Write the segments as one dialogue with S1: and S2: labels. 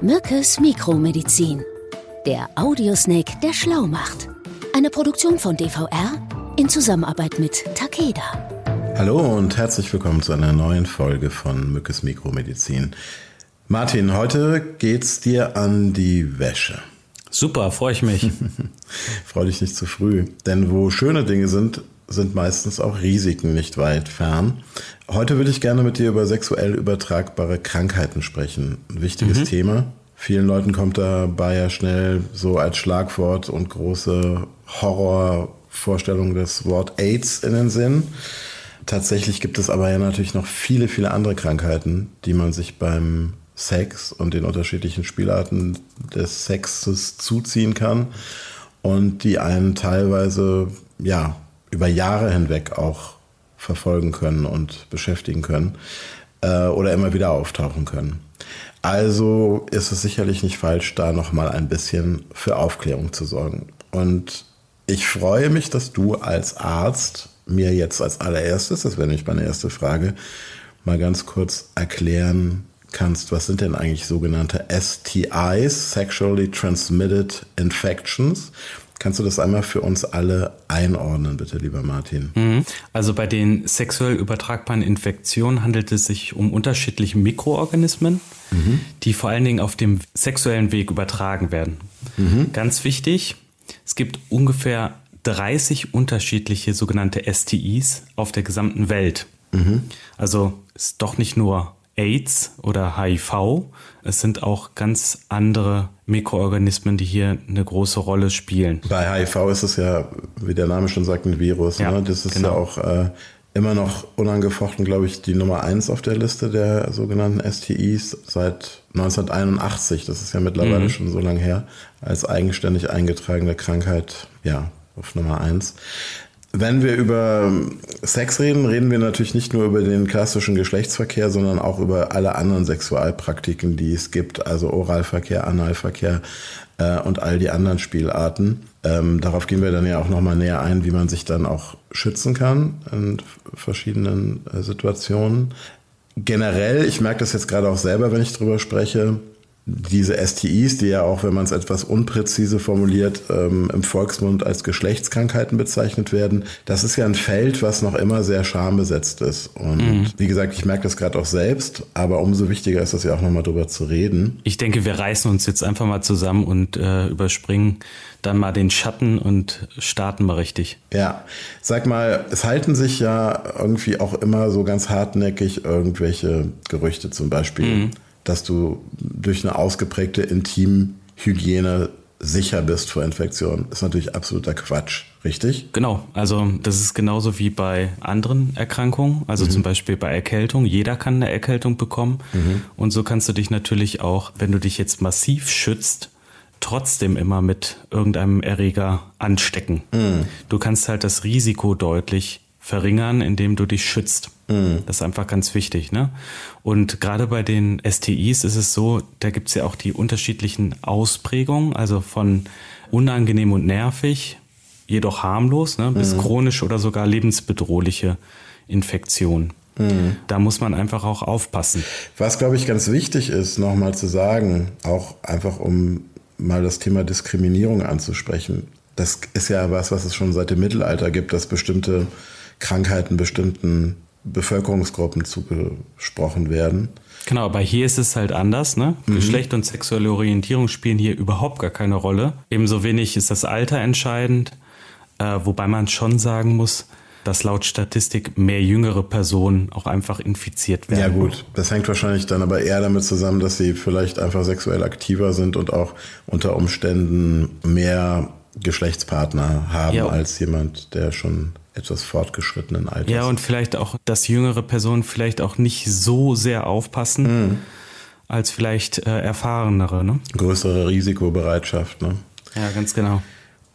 S1: Mückes Mikromedizin. Der Audiosnake, der schlau macht. Eine Produktion von DVR in Zusammenarbeit mit Takeda.
S2: Hallo und herzlich willkommen zu einer neuen Folge von Mückes Mikromedizin. Martin, heute geht's dir an die Wäsche.
S3: Super, freue ich mich.
S2: Freu dich nicht zu früh, denn wo schöne Dinge sind, sind meistens auch Risiken nicht weit fern. Heute würde ich gerne mit dir über sexuell übertragbare Krankheiten sprechen. Ein wichtiges mhm. Thema. Vielen Leuten kommt dabei ja schnell so als Schlagwort und große Horrorvorstellung das Wort AIDS in den Sinn. Tatsächlich gibt es aber ja natürlich noch viele, viele andere Krankheiten, die man sich beim Sex und den unterschiedlichen Spielarten des Sexes zuziehen kann und die einen teilweise ja über Jahre hinweg auch verfolgen können und beschäftigen können äh, oder immer wieder auftauchen können. Also ist es sicherlich nicht falsch, da nochmal ein bisschen für Aufklärung zu sorgen. Und ich freue mich, dass du als Arzt mir jetzt als allererstes, das wäre nämlich meine erste Frage, mal ganz kurz erklären kannst, was sind denn eigentlich sogenannte STIs, Sexually Transmitted Infections? Kannst du das einmal für uns alle einordnen, bitte, lieber Martin?
S3: Mhm. Also bei den sexuell übertragbaren Infektionen handelt es sich um unterschiedliche Mikroorganismen, mhm. die vor allen Dingen auf dem sexuellen Weg übertragen werden. Mhm. Ganz wichtig, es gibt ungefähr 30 unterschiedliche sogenannte STIs auf der gesamten Welt. Mhm. Also ist doch nicht nur AIDS oder HIV. Es sind auch ganz andere Mikroorganismen, die hier eine große Rolle spielen.
S2: Bei HIV ist es ja, wie der Name schon sagt, ein Virus. Ja, ne? Das ist genau. ja auch äh, immer noch unangefochten, glaube ich, die Nummer eins auf der Liste der sogenannten STIs seit 1981. Das ist ja mittlerweile mhm. schon so lange her, als eigenständig eingetragene Krankheit, ja, auf Nummer eins. Wenn wir über Sex reden, reden wir natürlich nicht nur über den klassischen Geschlechtsverkehr, sondern auch über alle anderen Sexualpraktiken, die es gibt, also Oralverkehr, Analverkehr äh, und all die anderen Spielarten. Ähm, darauf gehen wir dann ja auch nochmal näher ein, wie man sich dann auch schützen kann in verschiedenen äh, Situationen. Generell, ich merke das jetzt gerade auch selber, wenn ich drüber spreche, diese STIs, die ja auch, wenn man es etwas unpräzise formuliert, ähm, im Volksmund als Geschlechtskrankheiten bezeichnet werden, das ist ja ein Feld, was noch immer sehr schambesetzt ist. Und mhm. wie gesagt, ich merke das gerade auch selbst, aber umso wichtiger ist es ja auch nochmal drüber zu reden.
S3: Ich denke, wir reißen uns jetzt einfach mal zusammen und äh, überspringen dann mal den Schatten und starten mal richtig.
S2: Ja, sag mal, es halten sich ja irgendwie auch immer so ganz hartnäckig irgendwelche Gerüchte zum Beispiel. Mhm dass du durch eine ausgeprägte Intimhygiene sicher bist vor Infektionen. ist natürlich absoluter Quatsch, richtig?
S3: Genau, also das ist genauso wie bei anderen Erkrankungen, also mhm. zum Beispiel bei Erkältung. Jeder kann eine Erkältung bekommen mhm. und so kannst du dich natürlich auch, wenn du dich jetzt massiv schützt, trotzdem immer mit irgendeinem Erreger anstecken. Mhm. Du kannst halt das Risiko deutlich verringern, indem du dich schützt. Mhm. Das ist einfach ganz wichtig. Ne? Und gerade bei den STIs ist es so, da gibt es ja auch die unterschiedlichen Ausprägungen, also von unangenehm und nervig, jedoch harmlos, ne, bis mhm. chronisch oder sogar lebensbedrohliche Infektionen. Mhm. Da muss man einfach auch aufpassen.
S2: Was, glaube ich, ganz wichtig ist, nochmal zu sagen, auch einfach um mal das Thema Diskriminierung anzusprechen. Das ist ja was, was es schon seit dem Mittelalter gibt, dass bestimmte Krankheiten bestimmten Bevölkerungsgruppen zugesprochen werden.
S3: Genau, aber hier ist es halt anders. Ne? Mhm. Geschlecht und sexuelle Orientierung spielen hier überhaupt gar keine Rolle. Ebenso wenig ist das Alter entscheidend, äh, wobei man schon sagen muss, dass laut Statistik mehr jüngere Personen auch einfach infiziert werden.
S2: Ja gut, das hängt wahrscheinlich dann aber eher damit zusammen, dass sie vielleicht einfach sexuell aktiver sind und auch unter Umständen mehr Geschlechtspartner haben ja. als jemand, der schon etwas fortgeschrittenen Alters.
S3: Ja, und vielleicht auch, dass jüngere Personen vielleicht auch nicht so sehr aufpassen mhm. als vielleicht äh, erfahrenere. Ne?
S2: Größere Risikobereitschaft. Ne?
S3: Ja, ganz genau.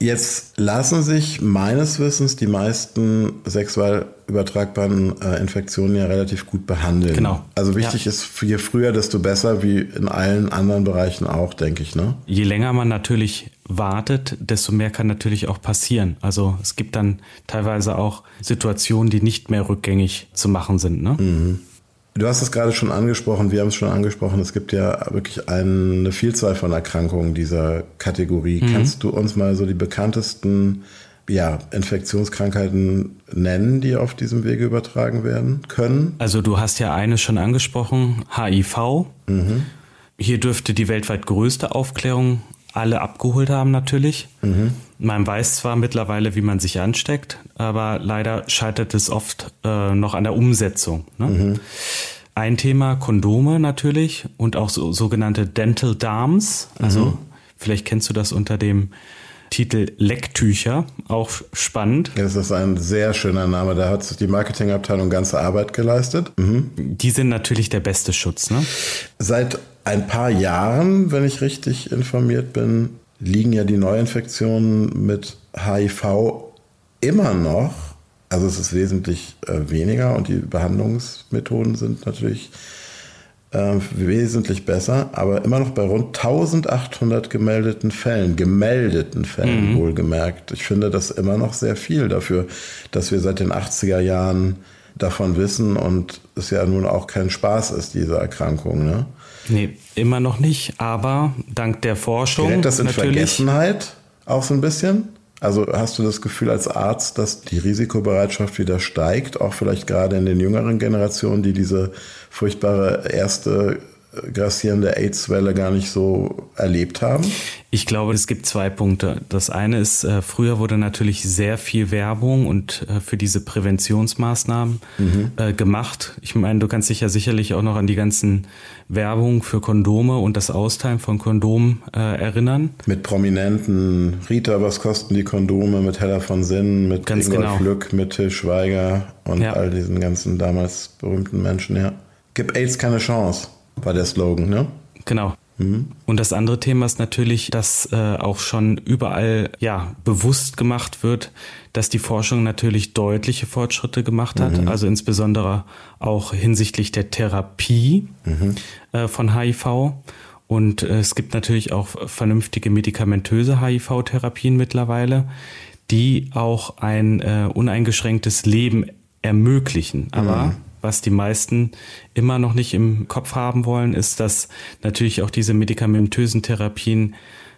S2: Jetzt lassen sich meines Wissens die meisten sexuell übertragbaren äh, Infektionen ja relativ gut behandeln.
S3: Genau.
S2: Also wichtig ja. ist, je früher, desto besser, wie in allen anderen Bereichen auch, denke ich. Ne?
S3: Je länger man natürlich wartet, desto mehr kann natürlich auch passieren. Also es gibt dann teilweise auch Situationen, die nicht mehr rückgängig zu machen sind. Ne? Mhm.
S2: Du hast es gerade schon angesprochen, wir haben es schon angesprochen, es gibt ja wirklich eine Vielzahl von Erkrankungen dieser Kategorie. Mhm. Kannst du uns mal so die bekanntesten ja, Infektionskrankheiten nennen, die auf diesem Wege übertragen werden können?
S3: Also du hast ja eine schon angesprochen, HIV. Mhm. Hier dürfte die weltweit größte Aufklärung alle abgeholt haben natürlich. Mhm. Man weiß zwar mittlerweile, wie man sich ansteckt, aber leider scheitert es oft äh, noch an der Umsetzung. Ne? Mhm. Ein Thema Kondome natürlich und auch so, sogenannte Dental Darms. Also mhm. vielleicht kennst du das unter dem Titel Lecktücher, auch spannend.
S2: Das ist ein sehr schöner Name, da hat die Marketingabteilung ganze Arbeit geleistet.
S3: Mhm. Die sind natürlich der beste Schutz. Ne?
S2: Seit ein paar Jahren, wenn ich richtig informiert bin, liegen ja die Neuinfektionen mit HIV immer noch, also es ist wesentlich äh, weniger und die Behandlungsmethoden sind natürlich äh, wesentlich besser, aber immer noch bei rund 1800 gemeldeten Fällen, gemeldeten Fällen mhm. wohlgemerkt. Ich finde das immer noch sehr viel dafür, dass wir seit den 80er Jahren davon wissen und es ja nun auch kein Spaß ist, diese Erkrankung. Ne?
S3: Nee, immer noch nicht, aber dank der Forschung.
S2: Gerät das in. Vergessenheit auch so ein bisschen? Also hast du das Gefühl als Arzt, dass die Risikobereitschaft wieder steigt, auch vielleicht gerade in den jüngeren Generationen, die diese furchtbare erste grassierende AIDS-Welle gar nicht so erlebt haben?
S3: Ich glaube, es gibt zwei Punkte. Das eine ist, äh, früher wurde natürlich sehr viel Werbung und äh, für diese Präventionsmaßnahmen mhm. äh, gemacht. Ich meine, du kannst dich ja sicherlich auch noch an die ganzen Werbung für Kondome und das Austeilen von Kondomen äh, erinnern.
S2: Mit prominenten Rita, was kosten die Kondome, mit Hella von Sinn, mit
S3: Ganz Ingolf genau.
S2: Lück, mit Til Schweiger und ja. all diesen ganzen damals berühmten Menschen, ja. Gib AIDS keine Chance war der Slogan, ne?
S3: Genau. Mhm. Und das andere Thema ist natürlich, dass äh, auch schon überall ja bewusst gemacht wird, dass die Forschung natürlich deutliche Fortschritte gemacht hat, mhm. also insbesondere auch hinsichtlich der Therapie mhm. äh, von HIV. Und äh, es gibt natürlich auch vernünftige medikamentöse HIV-Therapien mittlerweile, die auch ein äh, uneingeschränktes Leben ermöglichen. Aber mhm was die meisten immer noch nicht im Kopf haben wollen, ist, dass natürlich auch diese medikamentösen Therapien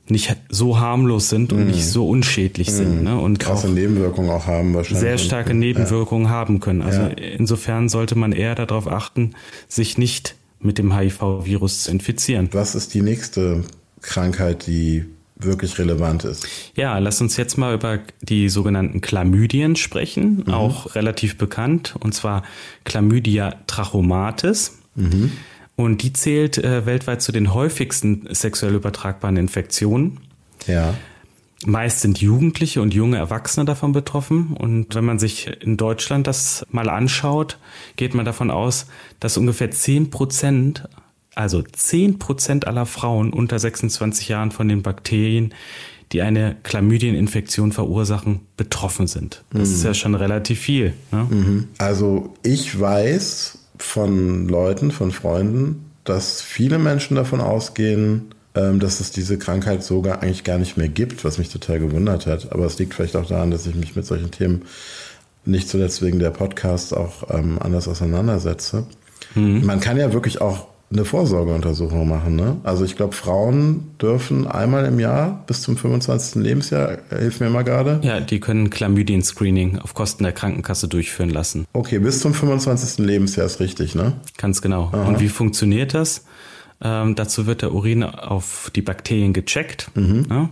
S3: nicht so harmlos sind und mm. nicht so unschädlich mm. sind. Ne? Und
S2: Krasse Nebenwirkungen auch haben wahrscheinlich.
S3: Sehr starke Nebenwirkungen ja. haben können. Also ja. insofern sollte man eher darauf achten, sich nicht mit dem HIV-Virus zu infizieren.
S2: Was ist die nächste Krankheit, die wirklich relevant ist.
S3: Ja, lass uns jetzt mal über die sogenannten Chlamydien sprechen, mhm. auch relativ bekannt, und zwar Chlamydia trachomatis. Mhm. Und die zählt äh, weltweit zu den häufigsten sexuell übertragbaren Infektionen.
S2: Ja.
S3: Meist sind Jugendliche und junge Erwachsene davon betroffen. Und wenn man sich in Deutschland das mal anschaut, geht man davon aus, dass ungefähr 10 Prozent also 10% aller Frauen unter 26 Jahren von den Bakterien, die eine Chlamydieninfektion verursachen, betroffen sind. Das mhm. ist ja schon relativ viel. Ne?
S2: Mhm. Also ich weiß von Leuten, von Freunden, dass viele Menschen davon ausgehen, ähm, dass es diese Krankheit sogar eigentlich gar nicht mehr gibt, was mich total gewundert hat. Aber es liegt vielleicht auch daran, dass ich mich mit solchen Themen nicht zuletzt wegen der Podcasts auch ähm, anders auseinandersetze. Mhm. Man kann ja wirklich auch eine Vorsorgeuntersuchung machen. Ne? Also ich glaube, Frauen dürfen einmal im Jahr bis zum 25. Lebensjahr, hilf mir mal gerade.
S3: Ja, die können Chlamydien-Screening auf Kosten der Krankenkasse durchführen lassen.
S2: Okay, bis zum 25. Lebensjahr ist richtig, ne?
S3: Ganz genau. Aha. Und wie funktioniert das? Ähm, dazu wird der Urin auf die Bakterien gecheckt. Mhm. Ne?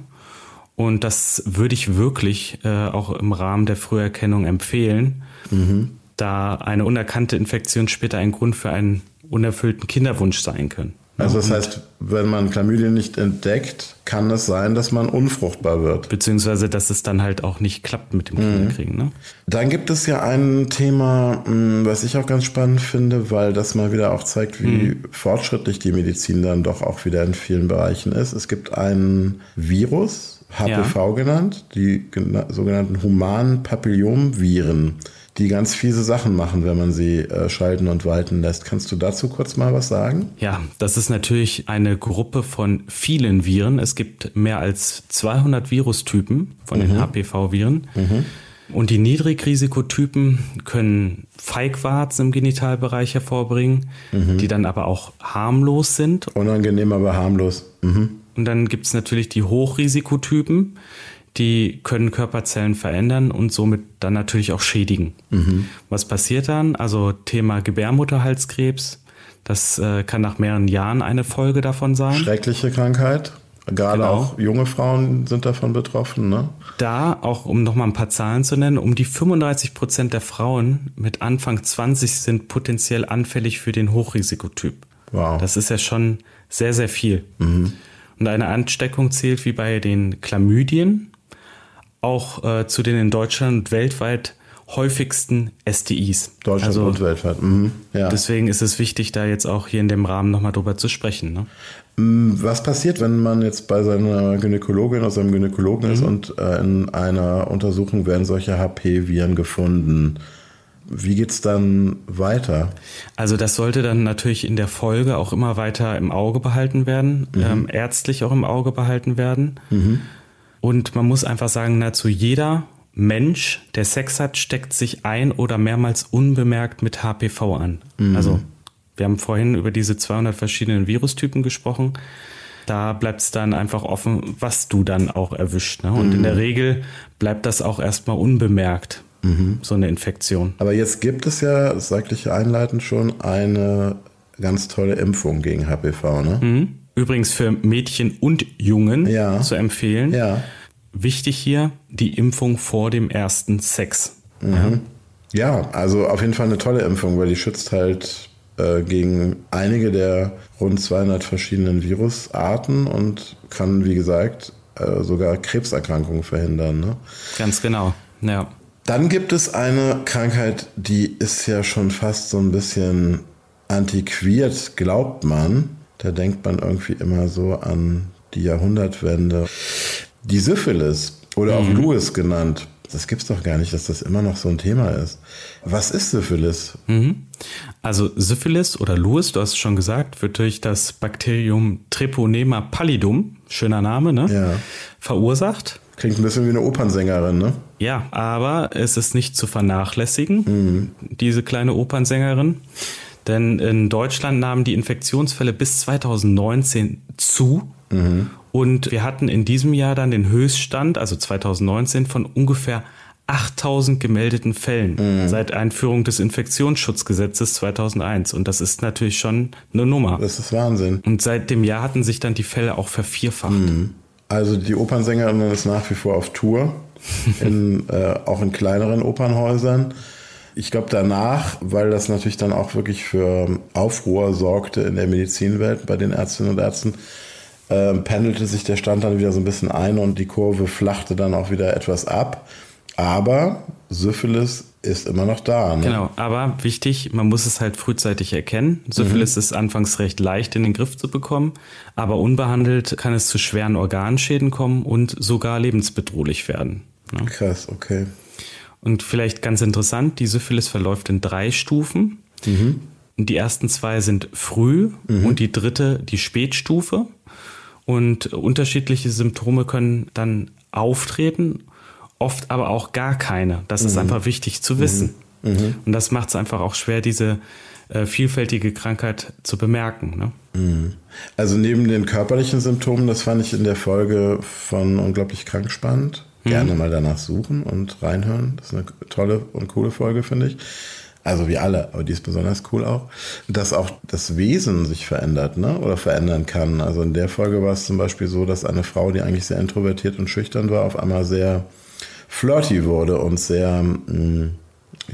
S3: Und das würde ich wirklich äh, auch im Rahmen der Früherkennung empfehlen, mhm. da eine unerkannte Infektion später ein Grund für einen unerfüllten Kinderwunsch sein können.
S2: Also das heißt, wenn man Chlamydien nicht entdeckt, kann es sein, dass man unfruchtbar wird.
S3: Beziehungsweise, dass es dann halt auch nicht klappt mit dem Kinderkriegen. Ne?
S2: Dann gibt es ja ein Thema, hm, was ich auch ganz spannend finde, weil das mal wieder auch zeigt, wie mhm. fortschrittlich die Medizin dann doch auch wieder in vielen Bereichen ist. Es gibt ein Virus, HPV ja. genannt, die sogenannten humanen Papillomviren die ganz fiese Sachen machen, wenn man sie äh, schalten und walten lässt. Kannst du dazu kurz mal was sagen?
S3: Ja, das ist natürlich eine Gruppe von vielen Viren. Es gibt mehr als 200 Virustypen von mhm. den HPV-Viren. Mhm. Und die Niedrigrisikotypen können Feigwarzen im Genitalbereich hervorbringen, mhm. die dann aber auch harmlos sind.
S2: Unangenehm, aber harmlos. Mhm.
S3: Und dann gibt es natürlich die Hochrisikotypen, die können Körperzellen verändern und somit dann natürlich auch schädigen. Mhm. Was passiert dann? Also Thema Gebärmutterhalskrebs, das äh, kann nach mehreren Jahren eine Folge davon sein.
S2: Schreckliche Krankheit. Gerade genau. auch junge Frauen sind davon betroffen, ne?
S3: Da, auch um nochmal ein paar Zahlen zu nennen, um die 35 Prozent der Frauen mit Anfang 20 sind potenziell anfällig für den Hochrisikotyp. Wow. Das ist ja schon sehr, sehr viel. Mhm. Und eine Ansteckung zählt wie bei den Chlamydien auch äh, zu den in Deutschland und weltweit häufigsten STIs.
S2: Deutschland also, und weltweit. Mhm,
S3: ja. Deswegen ist es wichtig, da jetzt auch hier in dem Rahmen nochmal drüber zu sprechen. Ne?
S2: Mm, was passiert, wenn man jetzt bei seiner Gynäkologin oder seinem Gynäkologen mhm. ist und äh, in einer Untersuchung werden solche HP-Viren gefunden? Wie geht's dann weiter?
S3: Also das sollte dann natürlich in der Folge auch immer weiter im Auge behalten werden, mhm. ähm, ärztlich auch im Auge behalten werden. Mhm. Und man muss einfach sagen, nahezu jeder Mensch, der Sex hat, steckt sich ein oder mehrmals unbemerkt mit HPV an. Mhm. Also wir haben vorhin über diese 200 verschiedenen Virustypen gesprochen. Da bleibt es dann einfach offen, was du dann auch erwischt. Ne? Und mhm. in der Regel bleibt das auch erstmal unbemerkt, mhm. so eine Infektion.
S2: Aber jetzt gibt es ja, das sagte ich einleitend schon, eine ganz tolle Impfung gegen HPV. Ne?
S3: Mhm. Übrigens für Mädchen und Jungen ja. zu empfehlen. Ja. Wichtig hier, die Impfung vor dem ersten Sex.
S2: Mhm. Ja. ja, also auf jeden Fall eine tolle Impfung, weil die schützt halt äh, gegen einige der rund 200 verschiedenen Virusarten und kann, wie gesagt, äh, sogar Krebserkrankungen verhindern. Ne?
S3: Ganz genau, ja.
S2: Dann gibt es eine Krankheit, die ist ja schon fast so ein bisschen antiquiert, glaubt man. Da denkt man irgendwie immer so an die Jahrhundertwende. Die Syphilis oder auch mhm. Louis genannt, das gibt's doch gar nicht, dass das immer noch so ein Thema ist. Was ist Syphilis? Mhm.
S3: Also Syphilis oder Louis, du hast es schon gesagt, wird durch das Bakterium Treponema pallidum, schöner Name, ne? Ja. Verursacht.
S2: Klingt ein bisschen wie eine Opernsängerin, ne?
S3: Ja, aber es ist nicht zu vernachlässigen, mhm. diese kleine Opernsängerin. Denn in Deutschland nahmen die Infektionsfälle bis 2019 zu. Mhm. Und wir hatten in diesem Jahr dann den Höchststand, also 2019, von ungefähr 8000 gemeldeten Fällen mhm. seit Einführung des Infektionsschutzgesetzes 2001. Und das ist natürlich schon eine Nummer.
S2: Das ist Wahnsinn.
S3: Und seit dem Jahr hatten sich dann die Fälle auch vervierfacht. Mhm.
S2: Also die Opernsängerin ist nach wie vor auf Tour, in, äh, auch in kleineren Opernhäusern. Ich glaube danach, weil das natürlich dann auch wirklich für Aufruhr sorgte in der Medizinwelt bei den Ärztinnen und Ärzten, äh, pendelte sich der Stand dann wieder so ein bisschen ein und die Kurve flachte dann auch wieder etwas ab. Aber Syphilis ist immer noch da.
S3: Ne? Genau, aber wichtig, man muss es halt frühzeitig erkennen. Syphilis mhm. ist anfangs recht leicht in den Griff zu bekommen, aber unbehandelt kann es zu schweren Organschäden kommen und sogar lebensbedrohlich werden.
S2: Ne? Krass, okay.
S3: Und vielleicht ganz interessant, die Syphilis verläuft in drei Stufen. Mhm. Die ersten zwei sind früh mhm. und die dritte die Spätstufe. Und unterschiedliche Symptome können dann auftreten, oft aber auch gar keine. Das mhm. ist einfach wichtig zu wissen. Mhm. mhm. Und das macht es einfach auch schwer, diese äh, vielfältige Krankheit zu bemerken. Ne?
S2: Mhm. Also neben den körperlichen Symptomen, das fand ich in der Folge von Unglaublich krank spannend gerne mhm. mal danach suchen und reinhören. Das ist eine tolle und coole Folge, finde ich. Also wie alle, aber die ist besonders cool auch, dass auch das Wesen sich verändert, ne? Oder verändern kann. Also in der Folge war es zum Beispiel so, dass eine Frau, die eigentlich sehr introvertiert und schüchtern war, auf einmal sehr flirty wurde und sehr mh, mm,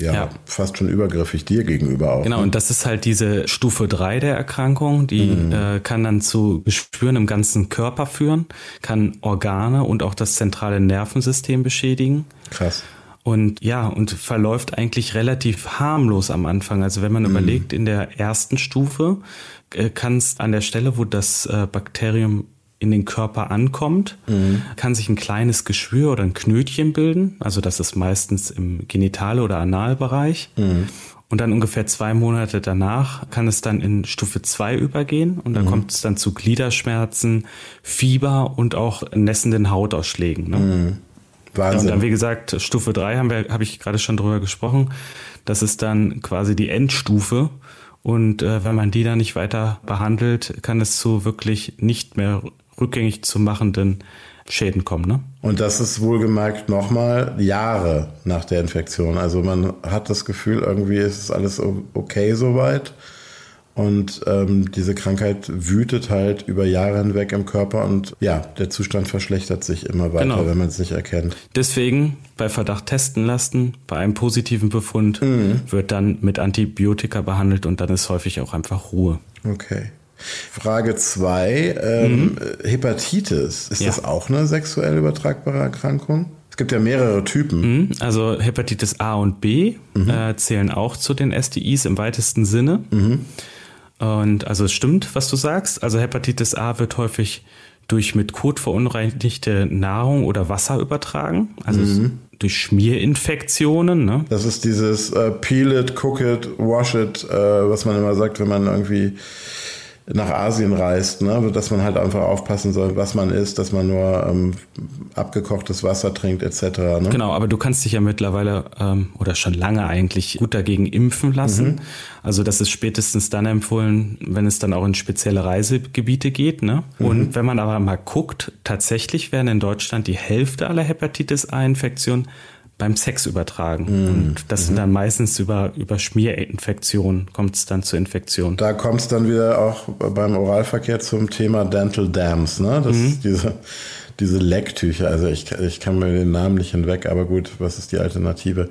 S2: ja, ja, fast schon übergriffig dir gegenüber auch.
S3: Genau, ne? und das ist halt diese Stufe 3 der Erkrankung, die mhm. äh, kann dann zu Gespüren im ganzen Körper führen, kann Organe und auch das zentrale Nervensystem beschädigen.
S2: Krass.
S3: Und ja, und verläuft eigentlich relativ harmlos am Anfang. Also wenn man mhm. überlegt, in der ersten Stufe äh, kann es an der Stelle, wo das äh, Bakterium in den Körper ankommt, mhm. kann sich ein kleines Geschwür oder ein Knötchen bilden. Also das ist meistens im Genitale- oder Analbereich. Mhm. Und dann ungefähr zwei Monate danach kann es dann in Stufe zwei übergehen und dann mhm. kommt es dann zu Gliederschmerzen, Fieber und auch nässenden Hautausschlägen. Ne? Mhm.
S2: Wahnsinn.
S3: Und dann, wie gesagt, Stufe 3 haben wir, habe ich gerade schon drüber gesprochen. Das ist dann quasi die Endstufe. Und äh, wenn man die dann nicht weiter behandelt, kann es zu wirklich nicht mehr rückgängig zu machenden Schäden kommen. Ne?
S2: Und das ist wohlgemerkt nochmal Jahre nach der Infektion. Also man hat das Gefühl, irgendwie ist es alles okay soweit. Und ähm, diese Krankheit wütet halt über Jahre hinweg im Körper und ja, der Zustand verschlechtert sich immer weiter, genau. wenn man es nicht erkennt.
S3: Deswegen bei Verdacht testen lassen, bei einem positiven Befund mhm. wird dann mit Antibiotika behandelt und dann ist häufig auch einfach Ruhe.
S2: Okay. Frage 2, ähm, mhm. Hepatitis. Ist ja. das auch eine sexuell übertragbare Erkrankung? Es gibt ja mehrere Typen.
S3: Mhm. Also Hepatitis A und B mhm. äh, zählen auch zu den STIs im weitesten Sinne. Mhm. Und also es stimmt, was du sagst. Also Hepatitis A wird häufig durch mit Kot verunreinigte Nahrung oder Wasser übertragen. Also mhm. durch Schmierinfektionen. Ne?
S2: Das ist dieses äh, Peel it, cook it, wash it, äh, was man immer sagt, wenn man irgendwie nach Asien reist, ne? dass man halt einfach aufpassen soll, was man isst, dass man nur ähm, abgekochtes Wasser trinkt etc. Ne?
S3: Genau, aber du kannst dich ja mittlerweile ähm, oder schon lange eigentlich gut dagegen impfen lassen. Mhm. Also das ist spätestens dann empfohlen, wenn es dann auch in spezielle Reisegebiete geht. Ne? Mhm. Und wenn man aber mal guckt, tatsächlich werden in Deutschland die Hälfte aller Hepatitis A-Infektionen beim Sex übertragen. Mhm. Und das sind mhm. dann meistens über, über Schmierinfektionen, kommt es dann zur Infektion.
S2: Da kommt es dann wieder auch beim Oralverkehr zum Thema Dental Dams, ne? Das mhm. diese, diese Lecktücher, also ich, ich kann mir den Namen nicht hinweg, aber gut, was ist die Alternative?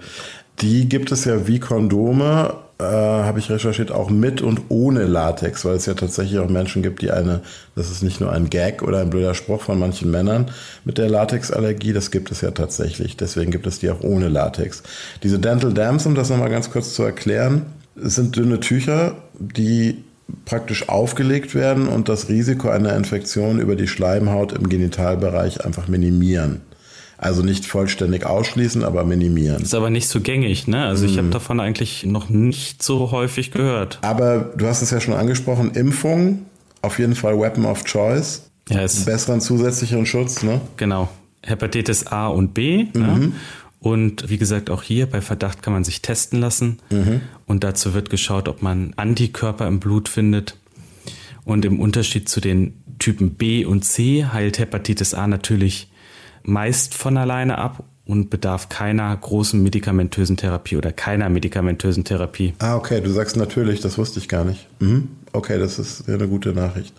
S2: Die gibt es ja wie Kondome äh, habe ich recherchiert, auch mit und ohne Latex, weil es ja tatsächlich auch Menschen gibt, die eine, das ist nicht nur ein Gag oder ein blöder Spruch von manchen Männern mit der Latexallergie, das gibt es ja tatsächlich. Deswegen gibt es die auch ohne Latex. Diese Dental Dams, um das nochmal ganz kurz zu erklären, sind dünne Tücher, die praktisch aufgelegt werden und das Risiko einer Infektion über die Schleimhaut im Genitalbereich einfach minimieren. Also nicht vollständig ausschließen, aber minimieren.
S3: Ist aber nicht so gängig, ne? Also ich hm. habe davon eigentlich noch nicht so häufig gehört.
S2: Aber du hast es ja schon angesprochen, Impfung, auf jeden Fall Weapon of Choice. Ist besseren zusätzlichen Schutz, ne?
S3: Genau. Hepatitis A und B. Mhm. Ne? Und wie gesagt, auch hier bei Verdacht kann man sich testen lassen. Mhm. Und dazu wird geschaut, ob man Antikörper im Blut findet. Und im Unterschied zu den Typen B und C heilt Hepatitis A natürlich meist von alleine ab und bedarf keiner großen medikamentösen Therapie oder keiner medikamentösen Therapie.
S2: Ah, okay, du sagst natürlich, das wusste ich gar nicht. Mhm. Okay, das ist ja eine gute Nachricht.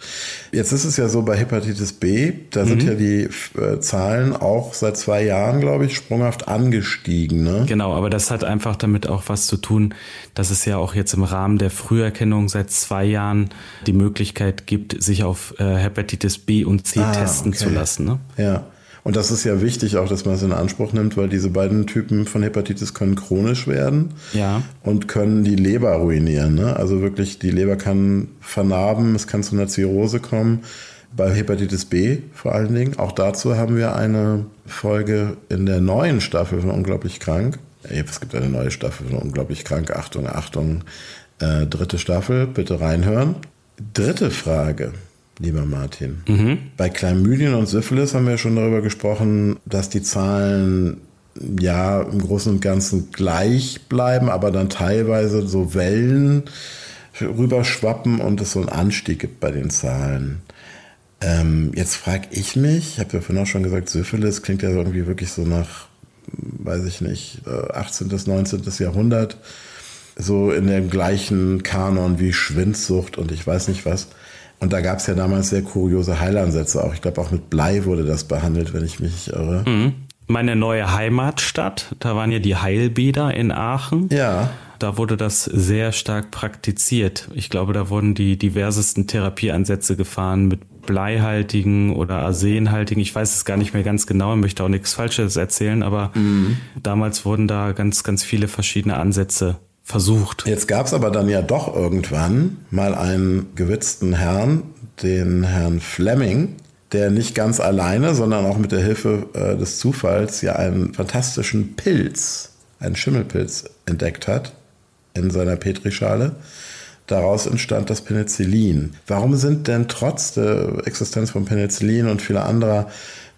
S2: Jetzt ist es ja so bei Hepatitis B, da mhm. sind ja die äh, Zahlen auch seit zwei Jahren, glaube ich, sprunghaft angestiegen. Ne?
S3: Genau, aber das hat einfach damit auch was zu tun, dass es ja auch jetzt im Rahmen der Früherkennung seit zwei Jahren die Möglichkeit gibt, sich auf äh, Hepatitis B und C ah, testen okay. zu lassen. Ne?
S2: Ja. Und das ist ja wichtig auch, dass man es in Anspruch nimmt, weil diese beiden Typen von Hepatitis können chronisch werden
S3: ja.
S2: und können die Leber ruinieren. Ne? Also wirklich, die Leber kann vernarben, es kann zu einer Zirrhose kommen. Bei Hepatitis B vor allen Dingen. Auch dazu haben wir eine Folge in der neuen Staffel von Unglaublich Krank. Es gibt eine neue Staffel von Unglaublich Krank. Achtung, Achtung. Äh, dritte Staffel, bitte reinhören. Dritte Frage lieber Martin. Mhm. Bei Chlamydien und Syphilis haben wir schon darüber gesprochen, dass die Zahlen ja im Großen und Ganzen gleich bleiben, aber dann teilweise so Wellen rüberschwappen und es so einen Anstieg gibt bei den Zahlen. Ähm, jetzt frage ich mich, ich habe ja vorhin auch schon gesagt, Syphilis klingt ja irgendwie wirklich so nach, weiß ich nicht, 18. bis 19. Jahrhundert, so in dem gleichen Kanon wie Schwindsucht und ich weiß nicht was. Und da gab es ja damals sehr kuriose Heilansätze auch. Ich glaube, auch mit Blei wurde das behandelt, wenn ich mich nicht irre. Mhm.
S3: Meine neue Heimatstadt, da waren ja die Heilbäder in Aachen.
S2: Ja.
S3: Da wurde das sehr stark praktiziert. Ich glaube, da wurden die diversesten Therapieansätze gefahren mit bleihaltigen oder arsenhaltigen. Ich weiß es gar nicht mehr ganz genau, ich möchte auch nichts Falsches erzählen, aber mhm. damals wurden da ganz, ganz viele verschiedene Ansätze versucht.
S2: Jetzt gab es aber dann ja doch irgendwann mal einen gewitzten Herrn, den Herrn Fleming, der nicht ganz alleine, sondern auch mit der Hilfe äh, des Zufalls ja einen fantastischen Pilz, einen Schimmelpilz entdeckt hat in seiner Petrischale. Daraus entstand das Penicillin. Warum sind denn trotz der Existenz von Penicillin und vieler anderer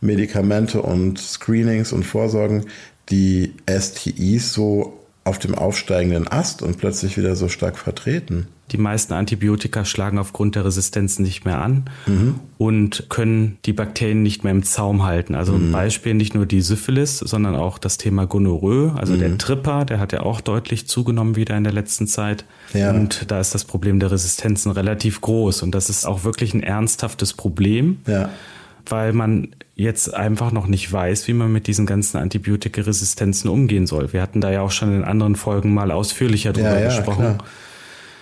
S2: Medikamente und Screenings und Vorsorgen die STIs so auf dem aufsteigenden Ast und plötzlich wieder so stark vertreten.
S3: Die meisten Antibiotika schlagen aufgrund der Resistenz nicht mehr an mhm. und können die Bakterien nicht mehr im Zaum halten. Also mhm. ein Beispiel nicht nur die Syphilis, sondern auch das Thema Gonorrhoe, also mhm. der Tripper, der hat ja auch deutlich zugenommen wieder in der letzten Zeit. Ja. Und da ist das Problem der Resistenzen relativ groß und das ist auch wirklich ein ernsthaftes Problem. Ja weil man jetzt einfach noch nicht weiß, wie man mit diesen ganzen Antibiotikaresistenzen umgehen soll. Wir hatten da ja auch schon in anderen Folgen mal ausführlicher drüber ja, ja, gesprochen. Klar.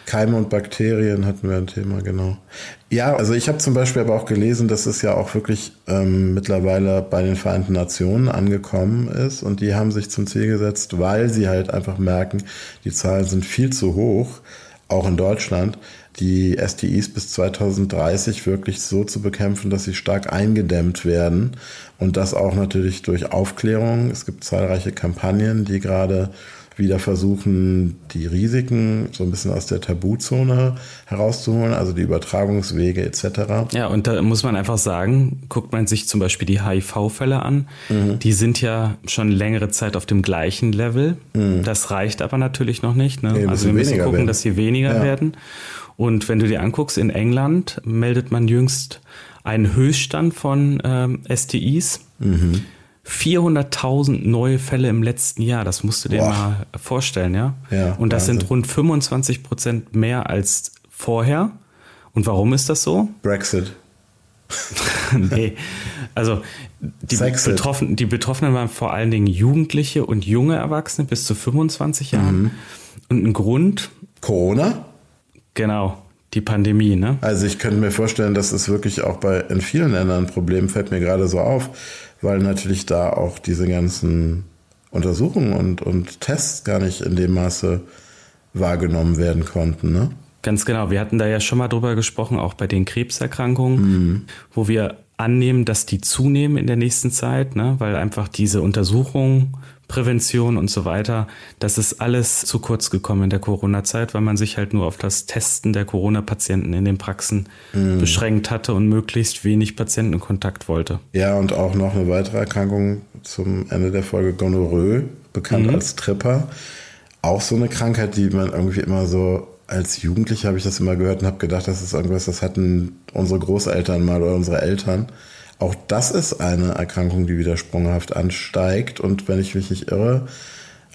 S2: Keime und Bakterien hatten wir ein Thema, genau. Ja, also ich habe zum Beispiel aber auch gelesen, dass es ja auch wirklich ähm, mittlerweile bei den Vereinten Nationen angekommen ist und die haben sich zum Ziel gesetzt, weil sie halt einfach merken, die Zahlen sind viel zu hoch, auch in Deutschland, die STIs bis 2030 wirklich so zu bekämpfen, dass sie stark eingedämmt werden. Und das auch natürlich durch Aufklärung. Es gibt zahlreiche Kampagnen, die gerade wieder versuchen, die Risiken so ein bisschen aus der Tabuzone herauszuholen, also die Übertragungswege etc.
S3: Ja, und da muss man einfach sagen, guckt man sich zum Beispiel die HIV-Fälle an, mhm. die sind ja schon längere Zeit auf dem gleichen Level. Mhm. Das reicht aber natürlich noch nicht. Ne? also wir müssen gucken, werden. dass sie weniger ja. werden. Und wenn du dir anguckst, in England meldet man jüngst einen Höchststand von ähm, STIs. Mhm. 400.000 neue Fälle im letzten Jahr, das musst du dir Boah. mal vorstellen, ja? ja und das Wahnsinn. sind rund 25 Prozent mehr als vorher. Und warum ist das so?
S2: Brexit.
S3: nee, also die, Betroffenen, die Betroffenen waren vor allen Dingen Jugendliche und junge Erwachsene bis zu 25 Jahren. Mhm. Und ein Grund.
S2: Corona?
S3: Genau, die Pandemie, ne?
S2: Also ich könnte mir vorstellen, dass es wirklich auch bei in vielen Ländern ein Problem, fällt mir gerade so auf, weil natürlich da auch diese ganzen Untersuchungen und, und Tests gar nicht in dem Maße wahrgenommen werden konnten, ne?
S3: Ganz genau. Wir hatten da ja schon mal drüber gesprochen, auch bei den Krebserkrankungen, mhm. wo wir annehmen, dass die zunehmen in der nächsten Zeit, ne? weil einfach diese Untersuchungen Prävention und so weiter. Das ist alles zu kurz gekommen in der Corona-Zeit, weil man sich halt nur auf das Testen der Corona-Patienten in den Praxen mhm. beschränkt hatte und möglichst wenig Patientenkontakt wollte.
S2: Ja, und auch noch eine weitere Erkrankung zum Ende der Folge Gonorrhoe, bekannt mhm. als Tripper. Auch so eine Krankheit, die man irgendwie immer so als Jugendlicher habe ich das immer gehört und habe gedacht, das ist irgendwas, das hatten unsere Großeltern mal oder unsere Eltern. Auch das ist eine Erkrankung, die wieder sprunghaft ansteigt. Und wenn ich mich nicht irre,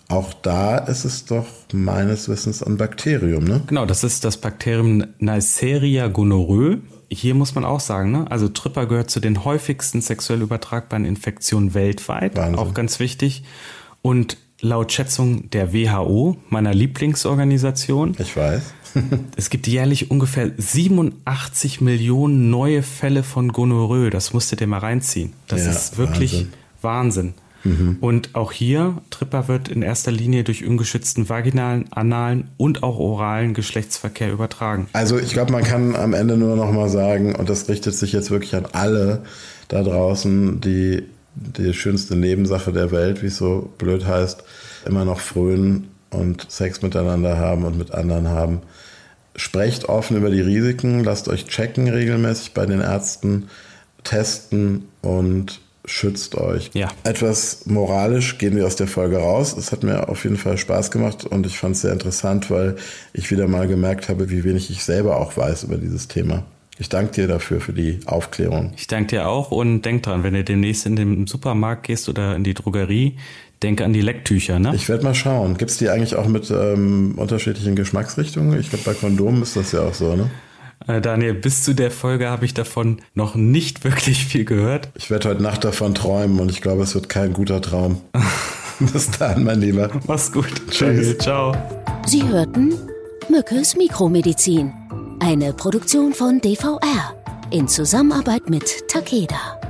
S2: auch da ist es doch meines Wissens ein Bakterium, ne?
S3: Genau, das ist das Bakterium Neisseria gonorrhoe. Hier muss man auch sagen, ne? also Tripper gehört zu den häufigsten sexuell übertragbaren Infektionen weltweit. Wahnsinn. Auch ganz wichtig. Und laut Schätzung der WHO, meiner Lieblingsorganisation.
S2: Ich weiß.
S3: es gibt jährlich ungefähr 87 Millionen neue Fälle von Gonorrhoe. Das musst du dir mal reinziehen. Das ja, ist wirklich Wahnsinn. Wahnsinn. Mhm. Und auch hier, Tripper wird in erster Linie durch ungeschützten vaginalen, analen und auch oralen Geschlechtsverkehr übertragen.
S2: Also ich glaube, man kann am Ende nur noch mal sagen, und das richtet sich jetzt wirklich an alle da draußen, die die schönste Nebensache der Welt, wie es so blöd heißt, immer noch frönen und Sex miteinander haben und mit anderen haben. Sprecht offen über die Risiken, lasst euch checken regelmäßig bei den Ärzten, testen und schützt euch. Ja. Etwas moralisch gehen wir aus der Folge raus. Es hat mir auf jeden Fall Spaß gemacht und ich fand es sehr interessant, weil ich wieder mal gemerkt habe, wie wenig ich selber auch weiß über dieses Thema. Ich danke dir dafür, für die Aufklärung.
S3: Ich danke dir auch und denk dran, wenn du demnächst in den Supermarkt gehst oder in die Drogerie, denk an die Lecktücher, ne?
S2: Ich werde mal schauen. Gibt es die eigentlich auch mit ähm, unterschiedlichen Geschmacksrichtungen? Ich glaube, bei Kondomen ist das ja auch so, ne?
S3: Äh, Daniel, bis zu der Folge habe ich davon noch nicht wirklich viel gehört.
S2: Ich werde heute Nacht davon träumen und ich glaube, es wird kein guter Traum. Bis dann, mein Lieber.
S3: Mach's gut. Tschüss. Ciao.
S1: Sie hörten Mückes Mikromedizin eine Produktion von DVR in Zusammenarbeit mit Takeda.